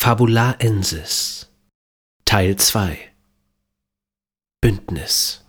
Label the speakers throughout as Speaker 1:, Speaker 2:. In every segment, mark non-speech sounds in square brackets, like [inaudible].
Speaker 1: Fabulaensis. Teil 2 Bündnis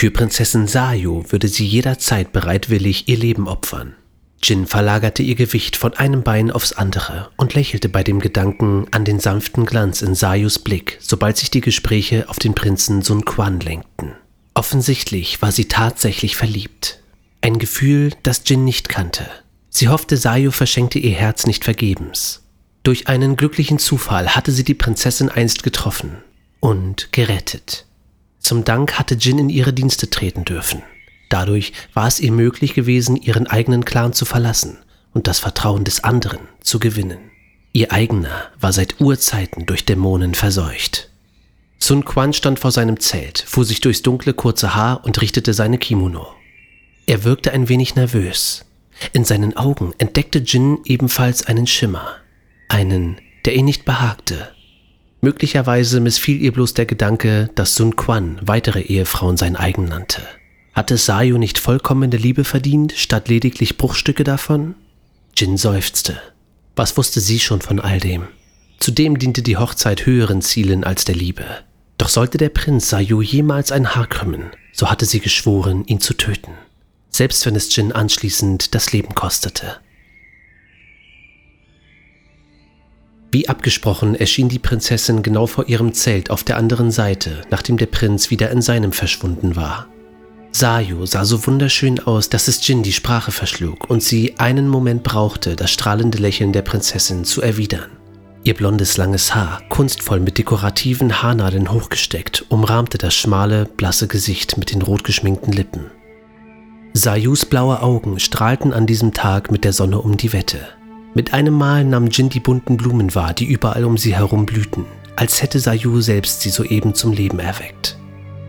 Speaker 1: Für Prinzessin Sayu würde sie jederzeit bereitwillig ihr Leben opfern. Jin verlagerte ihr Gewicht von einem Bein aufs andere und lächelte bei dem Gedanken an den sanften Glanz in Sayus Blick, sobald sich die Gespräche auf den Prinzen Sun Quan lenkten. Offensichtlich war sie tatsächlich verliebt. Ein Gefühl, das Jin nicht kannte. Sie hoffte, Sayu verschenkte ihr Herz nicht vergebens. Durch einen glücklichen Zufall hatte sie die Prinzessin einst getroffen und gerettet. Zum Dank hatte Jin in ihre Dienste treten dürfen. Dadurch war es ihr möglich gewesen, ihren eigenen Clan zu verlassen und das Vertrauen des anderen zu gewinnen. Ihr eigener war seit Urzeiten durch Dämonen verseucht. Sun Quan stand vor seinem Zelt, fuhr sich durchs dunkle kurze Haar und richtete seine Kimono. Er wirkte ein wenig nervös. In seinen Augen entdeckte Jin ebenfalls einen Schimmer, einen, der ihn nicht behagte, Möglicherweise missfiel ihr bloß der Gedanke, dass Sun Quan weitere Ehefrauen sein eigen nannte. Hatte Sayu nicht vollkommene Liebe verdient, statt lediglich Bruchstücke davon? Jin seufzte. Was wusste sie schon von all dem? Zudem diente die Hochzeit höheren Zielen als der Liebe. Doch sollte der Prinz Sayu jemals ein Haar krümmen, so hatte sie geschworen, ihn zu töten. Selbst wenn es Jin anschließend das Leben kostete. Wie abgesprochen erschien die Prinzessin genau vor ihrem Zelt auf der anderen Seite, nachdem der Prinz wieder in seinem verschwunden war. Sayu sah so wunderschön aus, dass es Jin die Sprache verschlug und sie einen Moment brauchte, das strahlende Lächeln der Prinzessin zu erwidern. Ihr blondes langes Haar, kunstvoll mit dekorativen Haarnadeln hochgesteckt, umrahmte das schmale, blasse Gesicht mit den rotgeschminkten Lippen. Sayus blaue Augen strahlten an diesem Tag mit der Sonne um die Wette. Mit einem Mal nahm Jin die bunten Blumen wahr, die überall um sie herum blühten, als hätte Sayu selbst sie soeben zum Leben erweckt.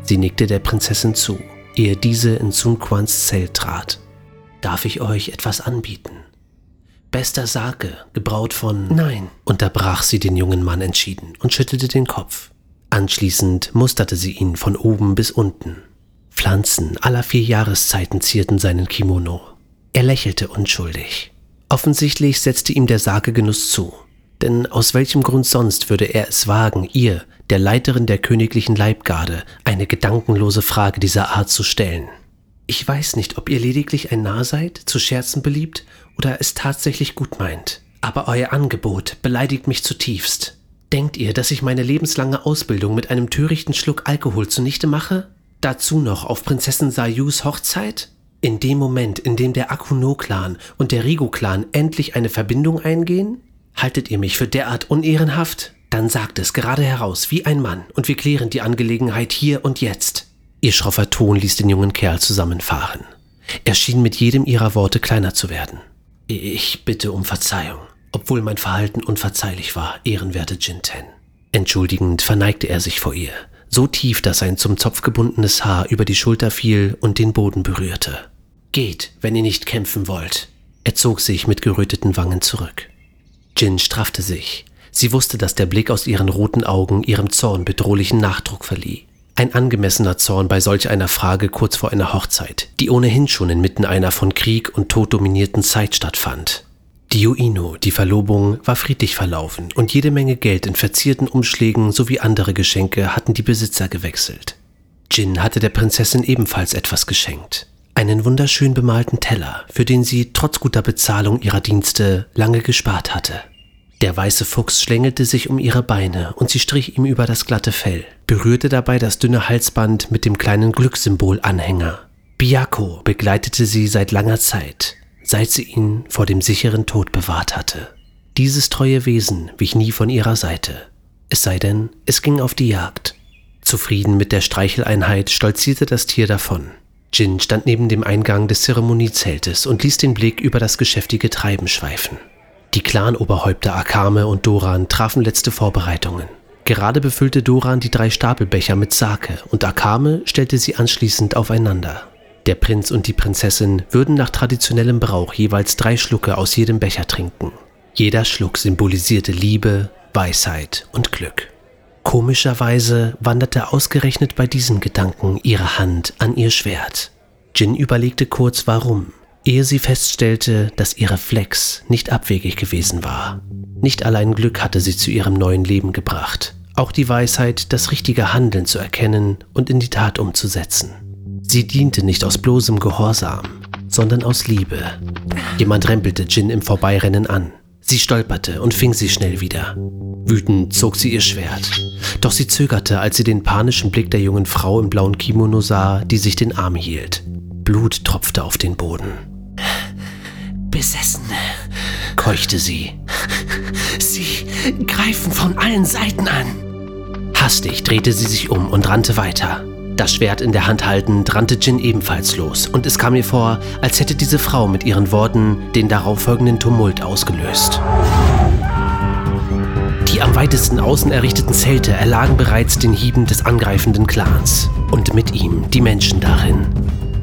Speaker 1: Sie nickte der Prinzessin zu, ehe diese in Sun Quans Zelt trat. Darf ich euch etwas anbieten? Bester Sake, gebraut von...
Speaker 2: Nein,
Speaker 1: unterbrach sie den jungen Mann entschieden und schüttelte den Kopf. Anschließend musterte sie ihn von oben bis unten. Pflanzen aller vier Jahreszeiten zierten seinen Kimono. Er lächelte unschuldig. Offensichtlich setzte ihm der Sagegenuss zu. Denn aus welchem Grund sonst würde er es wagen, ihr, der Leiterin der königlichen Leibgarde, eine gedankenlose Frage dieser Art zu stellen? Ich weiß nicht, ob ihr lediglich ein Narr seid, zu scherzen beliebt oder es tatsächlich gut meint. Aber euer Angebot beleidigt mich zutiefst. Denkt ihr, dass ich meine lebenslange Ausbildung mit einem törichten Schluck Alkohol zunichte mache? Dazu noch auf Prinzessin Sayus Hochzeit? In dem Moment, in dem der Akuno-Clan und der Rigo-Clan endlich eine Verbindung eingehen? Haltet ihr mich für derart unehrenhaft? Dann sagt es gerade heraus wie ein Mann und wir klären die Angelegenheit hier und jetzt. Ihr schroffer Ton ließ den jungen Kerl zusammenfahren. Er schien mit jedem ihrer Worte kleiner zu werden. Ich bitte um Verzeihung, obwohl mein Verhalten unverzeihlich war, ehrenwerte Jinten. Entschuldigend verneigte er sich vor ihr, so tief, dass sein zum Zopf gebundenes Haar über die Schulter fiel und den Boden berührte. Geht, wenn ihr nicht kämpfen wollt. Er zog sich mit geröteten Wangen zurück. Jin straffte sich. Sie wusste, dass der Blick aus ihren roten Augen ihrem Zorn bedrohlichen Nachdruck verlieh. Ein angemessener Zorn bei solch einer Frage kurz vor einer Hochzeit, die ohnehin schon inmitten einer von Krieg und Tod dominierten Zeit stattfand. Die Uino, die Verlobung, war friedlich verlaufen und jede Menge Geld in verzierten Umschlägen sowie andere Geschenke hatten die Besitzer gewechselt. Jin hatte der Prinzessin ebenfalls etwas geschenkt einen wunderschön bemalten Teller, für den sie trotz guter Bezahlung ihrer Dienste lange gespart hatte. Der weiße Fuchs schlängelte sich um ihre Beine und sie strich ihm über das glatte Fell, berührte dabei das dünne Halsband mit dem kleinen Glückssymbol-Anhänger. Biyako begleitete sie seit langer Zeit, seit sie ihn vor dem sicheren Tod bewahrt hatte. Dieses treue Wesen wich nie von ihrer Seite, es sei denn, es ging auf die Jagd. Zufrieden mit der Streicheleinheit stolzierte das Tier davon. Jin stand neben dem Eingang des Zeremoniezeltes und ließ den Blick über das geschäftige Treiben schweifen. Die Clan-Oberhäupter Akame und Doran trafen letzte Vorbereitungen. Gerade befüllte Doran die drei Stapelbecher mit Sake und Akame stellte sie anschließend aufeinander. Der Prinz und die Prinzessin würden nach traditionellem Brauch jeweils drei Schlucke aus jedem Becher trinken. Jeder Schluck symbolisierte Liebe, Weisheit und Glück. Komischerweise wanderte ausgerechnet bei diesen Gedanken ihre Hand an ihr Schwert. Jin überlegte kurz warum, ehe sie feststellte, dass ihr Reflex nicht abwegig gewesen war. Nicht allein Glück hatte sie zu ihrem neuen Leben gebracht, auch die Weisheit, das richtige Handeln zu erkennen und in die Tat umzusetzen. Sie diente nicht aus bloßem Gehorsam, sondern aus Liebe. Jemand rempelte Jin im Vorbeirennen an. Sie stolperte und fing sie schnell wieder. Wütend zog sie ihr Schwert. Doch sie zögerte, als sie den panischen Blick der jungen Frau im blauen Kimono sah, die sich den Arm hielt. Blut tropfte auf den Boden.
Speaker 2: Besessene, keuchte sie. Sie greifen von allen Seiten an.
Speaker 1: Hastig drehte sie sich um und rannte weiter. Das Schwert in der Hand haltend rannte Jin ebenfalls los, und es kam ihr vor, als hätte diese Frau mit ihren Worten den darauffolgenden Tumult ausgelöst. Die am weitesten außen errichteten Zelte erlagen bereits den Hieben des angreifenden Clans und mit ihm die Menschen darin.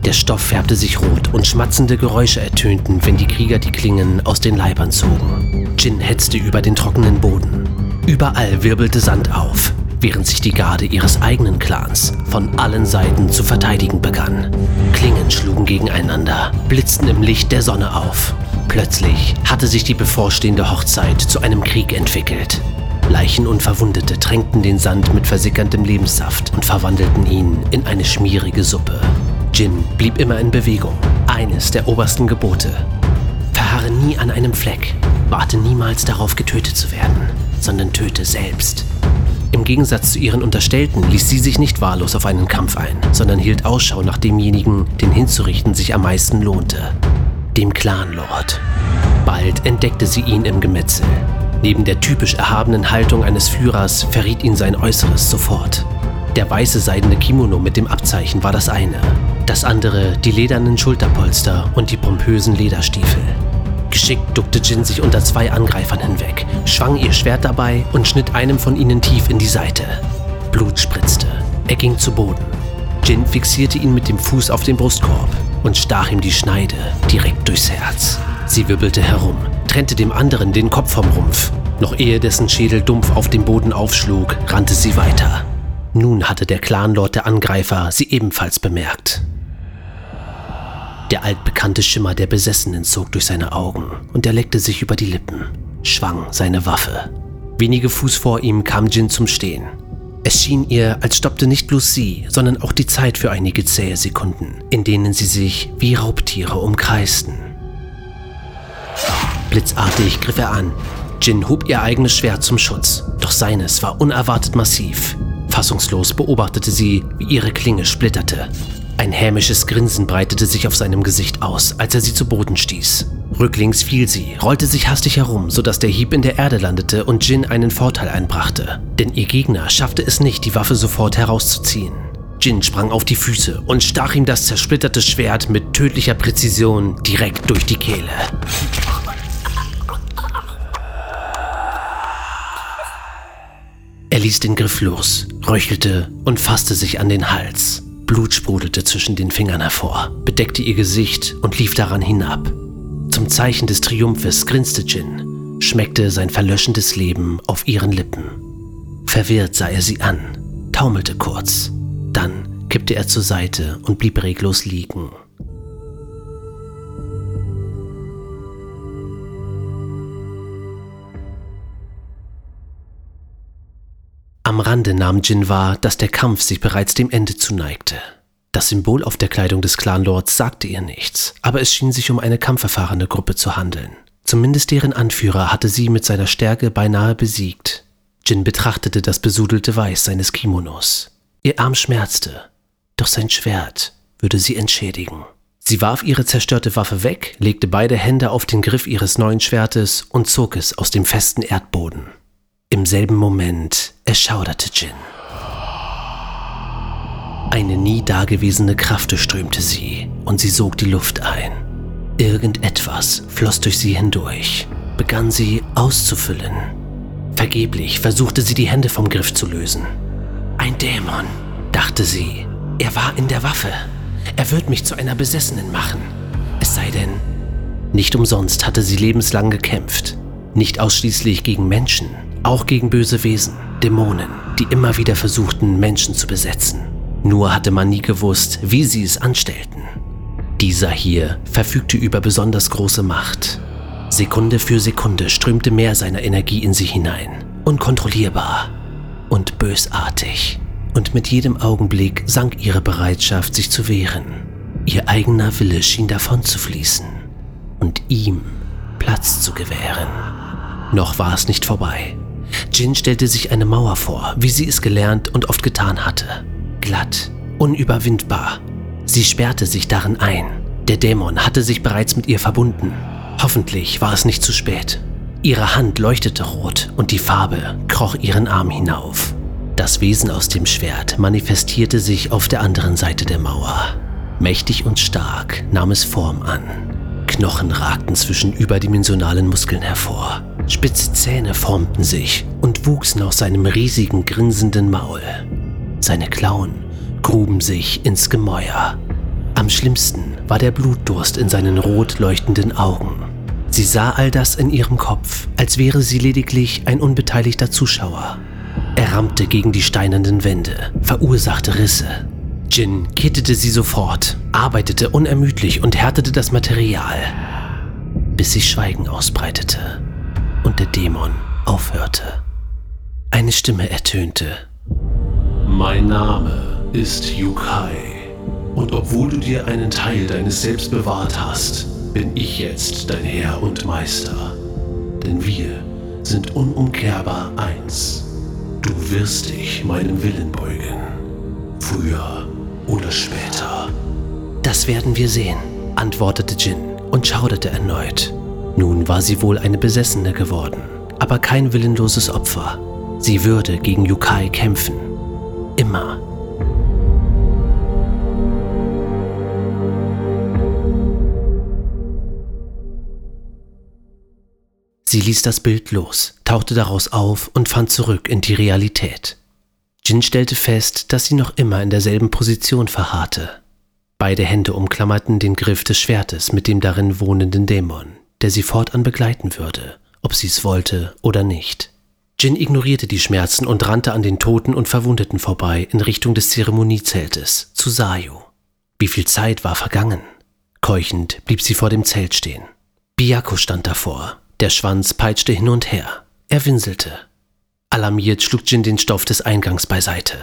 Speaker 1: Der Stoff färbte sich rot und schmatzende Geräusche ertönten, wenn die Krieger die Klingen aus den Leibern zogen. Jin hetzte über den trockenen Boden. Überall wirbelte Sand auf während sich die Garde ihres eigenen Clans von allen Seiten zu verteidigen begann. Klingen schlugen gegeneinander, blitzten im Licht der Sonne auf. Plötzlich hatte sich die bevorstehende Hochzeit zu einem Krieg entwickelt. Leichen und Verwundete tränkten den Sand mit versickerndem Lebenssaft und verwandelten ihn in eine schmierige Suppe. Jin blieb immer in Bewegung, eines der obersten Gebote. Verharre nie an einem Fleck, warte niemals darauf, getötet zu werden, sondern töte selbst. Im Gegensatz zu ihren Unterstellten ließ sie sich nicht wahllos auf einen Kampf ein, sondern hielt Ausschau nach demjenigen, den hinzurichten sich am meisten lohnte. Dem Clanlord. Bald entdeckte sie ihn im Gemetzel. Neben der typisch erhabenen Haltung eines Führers verriet ihn sein Äußeres sofort. Der weiße seidene Kimono mit dem Abzeichen war das eine, das andere die ledernen Schulterpolster und die pompösen Lederstiefel. Geschickt duckte Jin sich unter zwei Angreifern hinweg, schwang ihr Schwert dabei und schnitt einem von ihnen tief in die Seite. Blut spritzte. Er ging zu Boden. Jin fixierte ihn mit dem Fuß auf den Brustkorb und stach ihm die Schneide direkt durchs Herz. Sie wirbelte herum, trennte dem anderen den Kopf vom Rumpf. Noch ehe dessen Schädel dumpf auf dem Boden aufschlug, rannte sie weiter. Nun hatte der Clanlord der Angreifer sie ebenfalls bemerkt. Der altbekannte Schimmer der Besessenen zog durch seine Augen und er leckte sich über die Lippen, schwang seine Waffe. Wenige Fuß vor ihm kam Jin zum Stehen. Es schien ihr, als stoppte nicht bloß sie, sondern auch die Zeit für einige zähe Sekunden, in denen sie sich wie Raubtiere umkreisten. Blitzartig griff er an. Jin hob ihr eigenes Schwert zum Schutz, doch seines war unerwartet massiv. Fassungslos beobachtete sie, wie ihre Klinge splitterte. Ein hämisches Grinsen breitete sich auf seinem Gesicht aus, als er sie zu Boden stieß. Rücklings fiel sie, rollte sich hastig herum, sodass der Hieb in der Erde landete und Jin einen Vorteil einbrachte. Denn ihr Gegner schaffte es nicht, die Waffe sofort herauszuziehen. Jin sprang auf die Füße und stach ihm das zersplitterte Schwert mit tödlicher Präzision direkt durch die Kehle. Er ließ den Griff los, röchelte und fasste sich an den Hals. Blut sprudelte zwischen den Fingern hervor, bedeckte ihr Gesicht und lief daran hinab. Zum Zeichen des Triumphes grinste Jin, schmeckte sein verlöschendes Leben auf ihren Lippen. Verwirrt sah er sie an, taumelte kurz. Dann kippte er zur Seite und blieb reglos liegen. Am Rande nahm Jin wahr, dass der Kampf sich bereits dem Ende zuneigte. Das Symbol auf der Kleidung des Clanlords sagte ihr nichts, aber es schien sich um eine kampferfahrene Gruppe zu handeln. Zumindest deren Anführer hatte sie mit seiner Stärke beinahe besiegt. Jin betrachtete das besudelte Weiß seines Kimonos. Ihr Arm schmerzte, doch sein Schwert würde sie entschädigen. Sie warf ihre zerstörte Waffe weg, legte beide Hände auf den Griff ihres neuen Schwertes und zog es aus dem festen Erdboden. Im selben Moment erschauderte Jin. Eine nie dagewesene Kraft strömte sie und sie sog die Luft ein. Irgendetwas floss durch sie hindurch, begann sie auszufüllen. Vergeblich versuchte sie die Hände vom Griff zu lösen. Ein Dämon, dachte sie. Er war in der Waffe. Er wird mich zu einer Besessenen machen. Es sei denn, nicht umsonst hatte sie lebenslang gekämpft. Nicht ausschließlich gegen Menschen, auch gegen böse Wesen, Dämonen, die immer wieder versuchten, Menschen zu besetzen. Nur hatte man nie gewusst, wie sie es anstellten. Dieser hier verfügte über besonders große Macht. Sekunde für Sekunde strömte mehr seiner Energie in sie hinein. Unkontrollierbar und bösartig. Und mit jedem Augenblick sank ihre Bereitschaft, sich zu wehren. Ihr eigener Wille schien davon zu fließen und ihm Platz zu gewähren. Noch war es nicht vorbei. Jin stellte sich eine Mauer vor, wie sie es gelernt und oft getan hatte. Glatt, unüberwindbar. Sie sperrte sich darin ein. Der Dämon hatte sich bereits mit ihr verbunden. Hoffentlich war es nicht zu spät. Ihre Hand leuchtete rot und die Farbe kroch ihren Arm hinauf. Das Wesen aus dem Schwert manifestierte sich auf der anderen Seite der Mauer. Mächtig und stark nahm es Form an. Knochen ragten zwischen überdimensionalen Muskeln hervor. Spitze Zähne formten sich und wuchsen aus seinem riesigen grinsenden Maul. Seine Klauen gruben sich ins Gemäuer. Am schlimmsten war der Blutdurst in seinen rot leuchtenden Augen. Sie sah all das in ihrem Kopf, als wäre sie lediglich ein unbeteiligter Zuschauer. Er rammte gegen die steinernen Wände, verursachte Risse. Jin kittete sie sofort, arbeitete unermüdlich und härtete das Material, bis sich Schweigen ausbreitete und der Dämon aufhörte. Eine Stimme ertönte.
Speaker 3: Mein Name ist Yukai. Und obwohl du dir einen Teil deines Selbst bewahrt hast, bin ich jetzt dein Herr und Meister. Denn wir sind unumkehrbar eins. Du wirst dich meinem Willen beugen. Früher oder später.
Speaker 1: Das werden wir sehen, antwortete Jin und schauderte erneut. Nun war sie wohl eine Besessene geworden, aber kein willenloses Opfer. Sie würde gegen Yukai kämpfen. Immer. Sie ließ das Bild los, tauchte daraus auf und fand zurück in die Realität. Jin stellte fest, dass sie noch immer in derselben Position verharrte. Beide Hände umklammerten den Griff des Schwertes mit dem darin wohnenden Dämon, der sie fortan begleiten würde, ob sie es wollte oder nicht. Jin ignorierte die Schmerzen und rannte an den Toten und Verwundeten vorbei in Richtung des Zeremoniezeltes, zu Sayu. Wie viel Zeit war vergangen? Keuchend blieb sie vor dem Zelt stehen. Biyako stand davor, der Schwanz peitschte hin und her. Er winselte. Alarmiert schlug Jin den Stoff des Eingangs beiseite.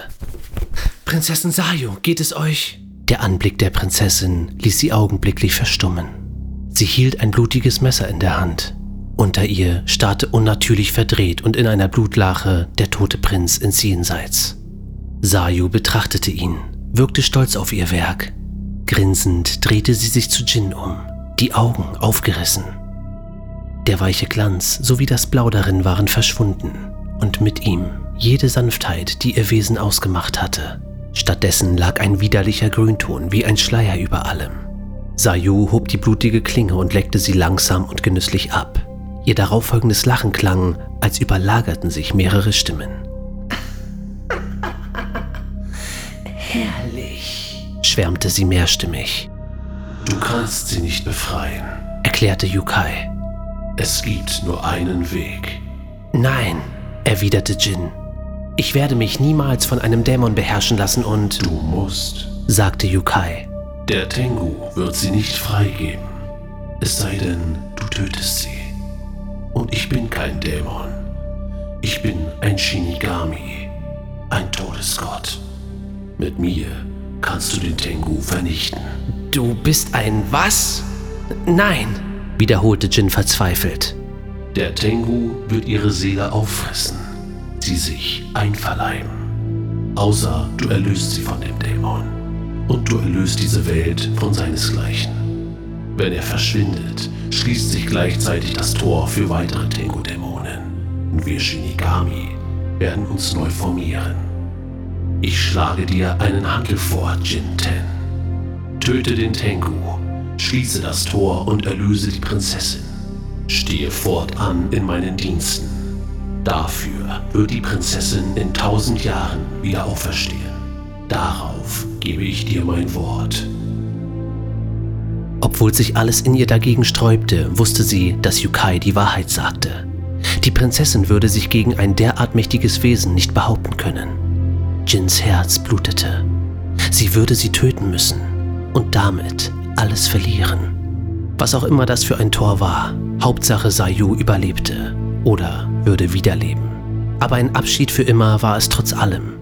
Speaker 1: Prinzessin Sayo, geht es euch? Der Anblick der Prinzessin ließ sie augenblicklich verstummen. Sie hielt ein blutiges Messer in der Hand. Unter ihr starrte unnatürlich verdreht und in einer Blutlache der tote Prinz ins Jenseits. Sayu betrachtete ihn, wirkte stolz auf ihr Werk. Grinsend drehte sie sich zu Jin um, die Augen aufgerissen. Der weiche Glanz sowie das Blau darin waren verschwunden und mit ihm jede Sanftheit, die ihr Wesen ausgemacht hatte. Stattdessen lag ein widerlicher Grünton wie ein Schleier über allem. Sayu hob die blutige Klinge und leckte sie langsam und genüsslich ab. Ihr darauffolgendes Lachen klang, als überlagerten sich mehrere Stimmen. [laughs]
Speaker 2: Herrlich,
Speaker 1: schwärmte sie mehrstimmig.
Speaker 3: Du kannst sie nicht befreien,
Speaker 1: erklärte Yukai.
Speaker 3: Es gibt nur einen Weg.
Speaker 1: Nein, erwiderte Jin. Ich werde mich niemals von einem Dämon beherrschen lassen und...
Speaker 3: Du musst,
Speaker 1: sagte Yukai.
Speaker 3: Der Tengu wird sie nicht freigeben. Es sei denn, du tötest sie. Und ich bin kein Dämon. Ich bin ein Shinigami, ein Todesgott. Mit mir kannst du den Tengu vernichten.
Speaker 1: Du bist ein was? Nein, wiederholte Jin verzweifelt.
Speaker 3: Der Tengu wird ihre Seele auffressen, sie sich einverleiben. Außer du erlöst sie von dem Dämon. Und du erlöst diese Welt von seinesgleichen. Wenn er verschwindet, schließt sich gleichzeitig das Tor für weitere Tengu-Dämonen. Und wir Shinigami werden uns neu formieren. Ich schlage dir einen Handel vor, Jinten. Töte den Tengu, schließe das Tor und erlöse die Prinzessin. Stehe fortan in meinen Diensten. Dafür wird die Prinzessin in tausend Jahren wieder auferstehen. Darauf gebe ich dir mein Wort.
Speaker 1: Obwohl sich alles in ihr dagegen sträubte, wusste sie, dass Yukai die Wahrheit sagte. Die Prinzessin würde sich gegen ein derart mächtiges Wesen nicht behaupten können. Jins Herz blutete. Sie würde sie töten müssen und damit alles verlieren. Was auch immer das für ein Tor war, Hauptsache Sayu überlebte oder würde wiederleben. Aber ein Abschied für immer war es trotz allem.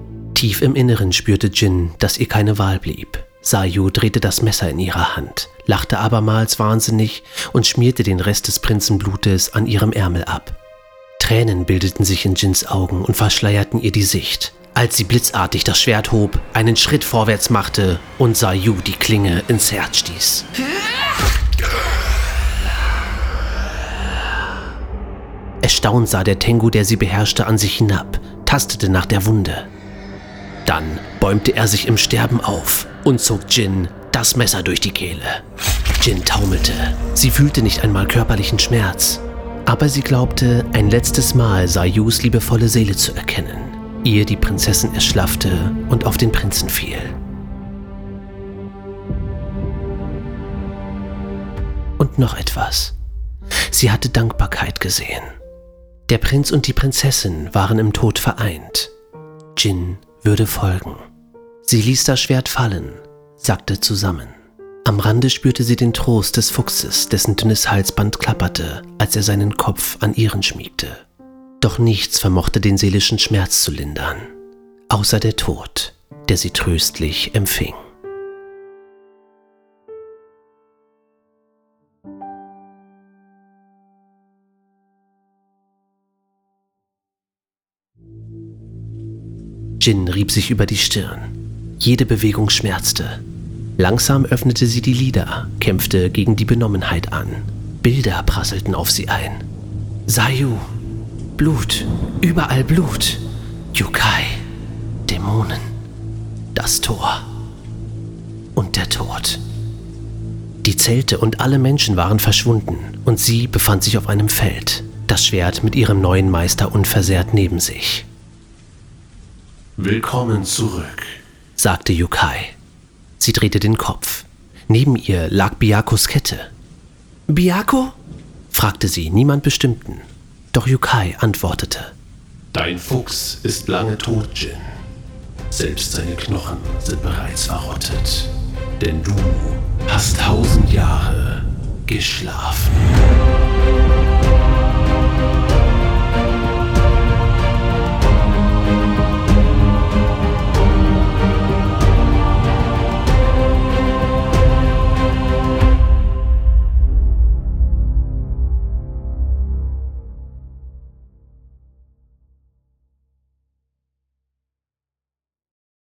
Speaker 1: Tief im Inneren spürte Jin, dass ihr keine Wahl blieb. Sayu drehte das Messer in ihrer Hand, lachte abermals wahnsinnig und schmierte den Rest des Prinzenblutes an ihrem Ärmel ab. Tränen bildeten sich in Jins Augen und verschleierten ihr die Sicht, als sie blitzartig das Schwert hob, einen Schritt vorwärts machte und Sayu die Klinge ins Herz stieß. Erstaunt sah der Tengu, der sie beherrschte, an sich hinab, tastete nach der Wunde. Dann bäumte er sich im Sterben auf und zog Jin das Messer durch die Kehle. Jin taumelte. Sie fühlte nicht einmal körperlichen Schmerz, aber sie glaubte, ein letztes Mal Sayus liebevolle Seele zu erkennen, ehe die Prinzessin erschlaffte und auf den Prinzen fiel. Und noch etwas. Sie hatte Dankbarkeit gesehen. Der Prinz und die Prinzessin waren im Tod vereint. Jin würde folgen. Sie ließ das Schwert fallen, sagte zusammen. Am Rande spürte sie den Trost des Fuchses, dessen dünnes Halsband klapperte, als er seinen Kopf an ihren schmiegte. Doch nichts vermochte den seelischen Schmerz zu lindern, außer der Tod, der sie tröstlich empfing. Jin rieb sich über die Stirn. Jede Bewegung schmerzte. Langsam öffnete sie die Lider, kämpfte gegen die Benommenheit an. Bilder prasselten auf sie ein. Sayu, Blut, überall Blut. Yukai, Dämonen, das Tor und der Tod. Die Zelte und alle Menschen waren verschwunden und sie befand sich auf einem Feld, das Schwert mit ihrem neuen Meister unversehrt neben sich.
Speaker 3: Willkommen zurück,
Speaker 1: sagte Yukai. Sie drehte den Kopf. Neben ihr lag Biakos Kette. Biako? fragte sie, niemand bestimmten. Doch Yukai antwortete.
Speaker 3: Dein Fuchs ist lange tot, Jin. Selbst seine Knochen sind bereits verrottet. Denn du hast tausend Jahre geschlafen.